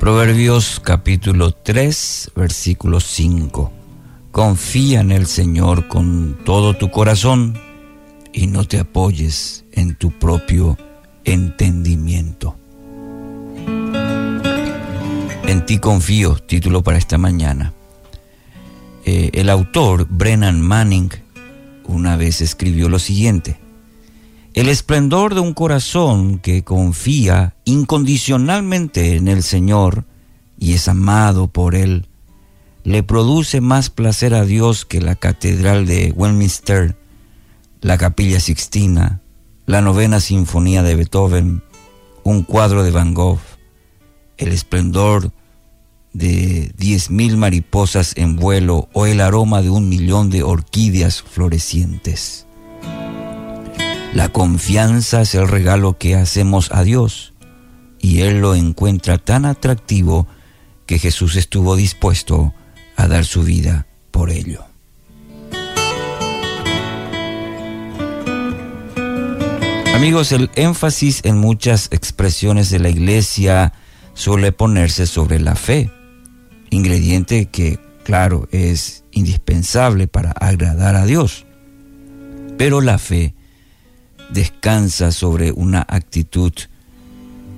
Proverbios capítulo 3, versículo 5. Confía en el Señor con todo tu corazón y no te apoyes en tu propio entendimiento. En ti confío, título para esta mañana. Eh, el autor Brennan Manning una vez escribió lo siguiente. El esplendor de un corazón que confía incondicionalmente en el Señor y es amado por Él, le produce más placer a Dios que la Catedral de Westminster, la Capilla Sixtina, la Novena Sinfonía de Beethoven, un cuadro de Van Gogh, el esplendor de diez mil mariposas en vuelo o el aroma de un millón de orquídeas florecientes. La confianza es el regalo que hacemos a Dios y Él lo encuentra tan atractivo que Jesús estuvo dispuesto a dar su vida por ello. Amigos, el énfasis en muchas expresiones de la iglesia suele ponerse sobre la fe, ingrediente que, claro, es indispensable para agradar a Dios. Pero la fe descansa sobre una actitud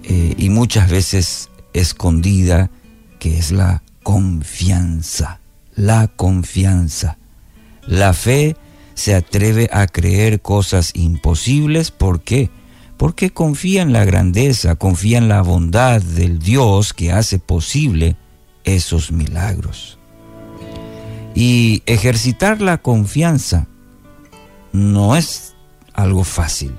eh, y muchas veces escondida que es la confianza, la confianza. La fe se atreve a creer cosas imposibles, ¿por qué? Porque confía en la grandeza, confía en la bondad del Dios que hace posible esos milagros. Y ejercitar la confianza no es algo fácil.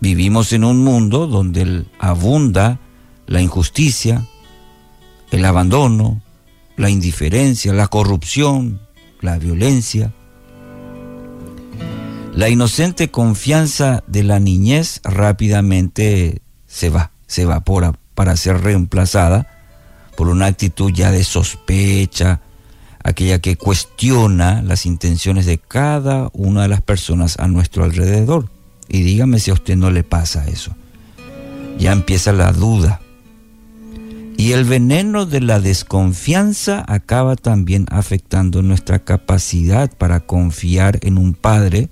Vivimos en un mundo donde abunda la injusticia, el abandono, la indiferencia, la corrupción, la violencia. La inocente confianza de la niñez rápidamente se va, se evapora para ser reemplazada por una actitud ya de sospecha, aquella que cuestiona las intenciones de cada una de las personas a nuestro alrededor. Y dígame si a usted no le pasa eso. Ya empieza la duda. Y el veneno de la desconfianza acaba también afectando nuestra capacidad para confiar en un padre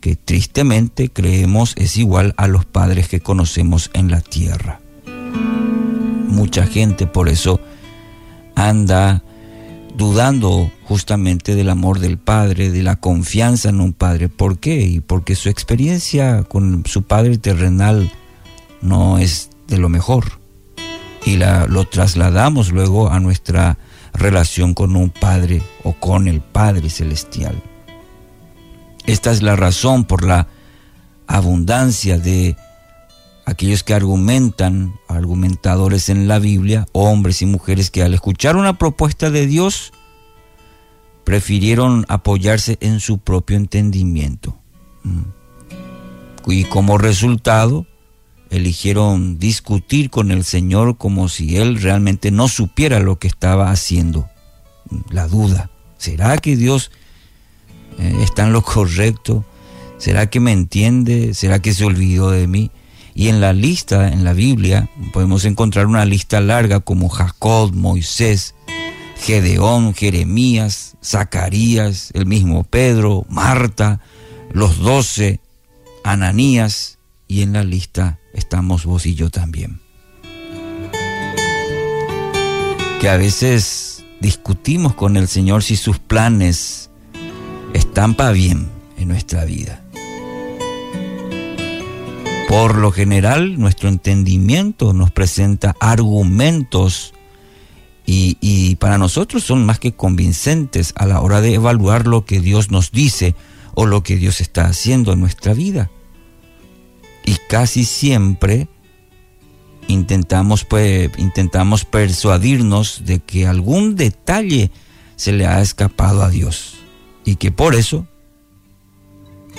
que tristemente creemos es igual a los padres que conocemos en la tierra. Mucha gente por eso anda dudando justamente del amor del Padre, de la confianza en un Padre. ¿Por qué? Y porque su experiencia con su Padre terrenal no es de lo mejor. Y la, lo trasladamos luego a nuestra relación con un Padre o con el Padre Celestial. Esta es la razón por la abundancia de aquellos que argumentan, argumentadores en la Biblia, hombres y mujeres que al escuchar una propuesta de Dios, prefirieron apoyarse en su propio entendimiento. Mm. Y como resultado, eligieron discutir con el Señor como si Él realmente no supiera lo que estaba haciendo. La duda, ¿será que Dios eh, está en lo correcto? ¿Será que me entiende? ¿Será que se olvidó de mí? Y en la lista, en la Biblia, podemos encontrar una lista larga como Jacob, Moisés, Gedeón, Jeremías, Zacarías, el mismo Pedro, Marta, los doce, Ananías, y en la lista estamos vos y yo también. Que a veces discutimos con el Señor si sus planes están para bien en nuestra vida. Por lo general, nuestro entendimiento nos presenta argumentos y, para nosotros son más que convincentes a la hora de evaluar lo que Dios nos dice o lo que Dios está haciendo en nuestra vida. Y casi siempre intentamos, pues, intentamos persuadirnos de que algún detalle se le ha escapado a Dios y que por eso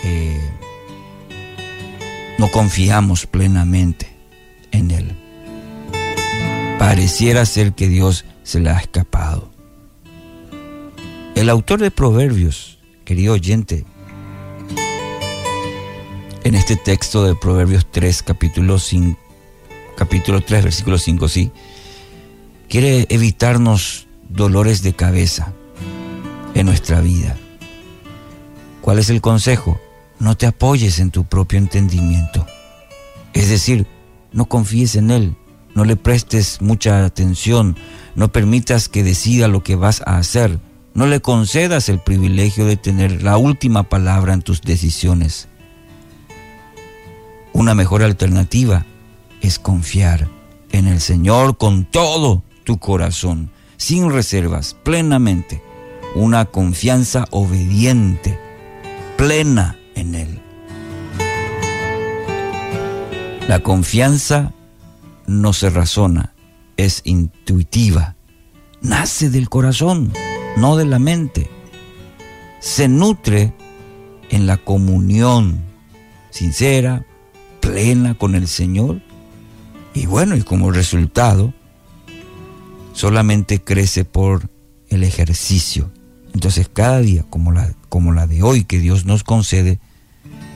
eh, no confiamos plenamente en Él. Pareciera ser que Dios se le ha escapado. El autor de Proverbios, querido oyente, en este texto de Proverbios 3, capítulo 5, capítulo 3, versículo 5, sí, quiere evitarnos dolores de cabeza en nuestra vida. ¿Cuál es el consejo? No te apoyes en tu propio entendimiento. Es decir, no confíes en Él, no le prestes mucha atención, no permitas que decida lo que vas a hacer, no le concedas el privilegio de tener la última palabra en tus decisiones. Una mejor alternativa es confiar en el Señor con todo tu corazón, sin reservas, plenamente. Una confianza obediente, plena en Él. La confianza no se razona, es intuitiva, nace del corazón, no de la mente. Se nutre en la comunión sincera, plena con el Señor. Y bueno, y como resultado, solamente crece por el ejercicio. Entonces cada día, como la, como la de hoy que Dios nos concede,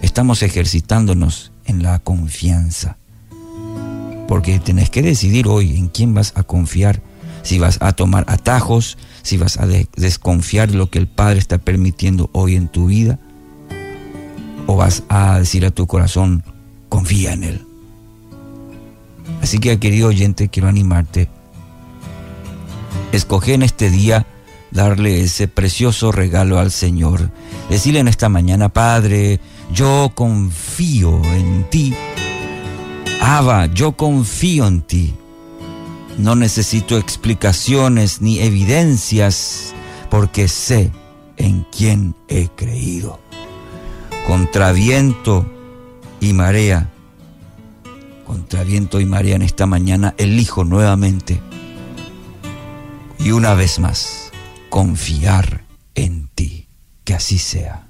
estamos ejercitándonos en la confianza. Porque tenés que decidir hoy en quién vas a confiar, si vas a tomar atajos, si vas a desconfiar de lo que el Padre está permitiendo hoy en tu vida, o vas a decir a tu corazón, confía en Él. Así que, querido oyente, quiero animarte. Escoge en este día darle ese precioso regalo al Señor. Decirle en esta mañana, Padre, yo confío en ti. Abba, yo confío en ti. No necesito explicaciones ni evidencias porque sé en quién he creído. Contra viento y marea, contra viento y marea en esta mañana, elijo nuevamente y una vez más confiar en ti. Que así sea.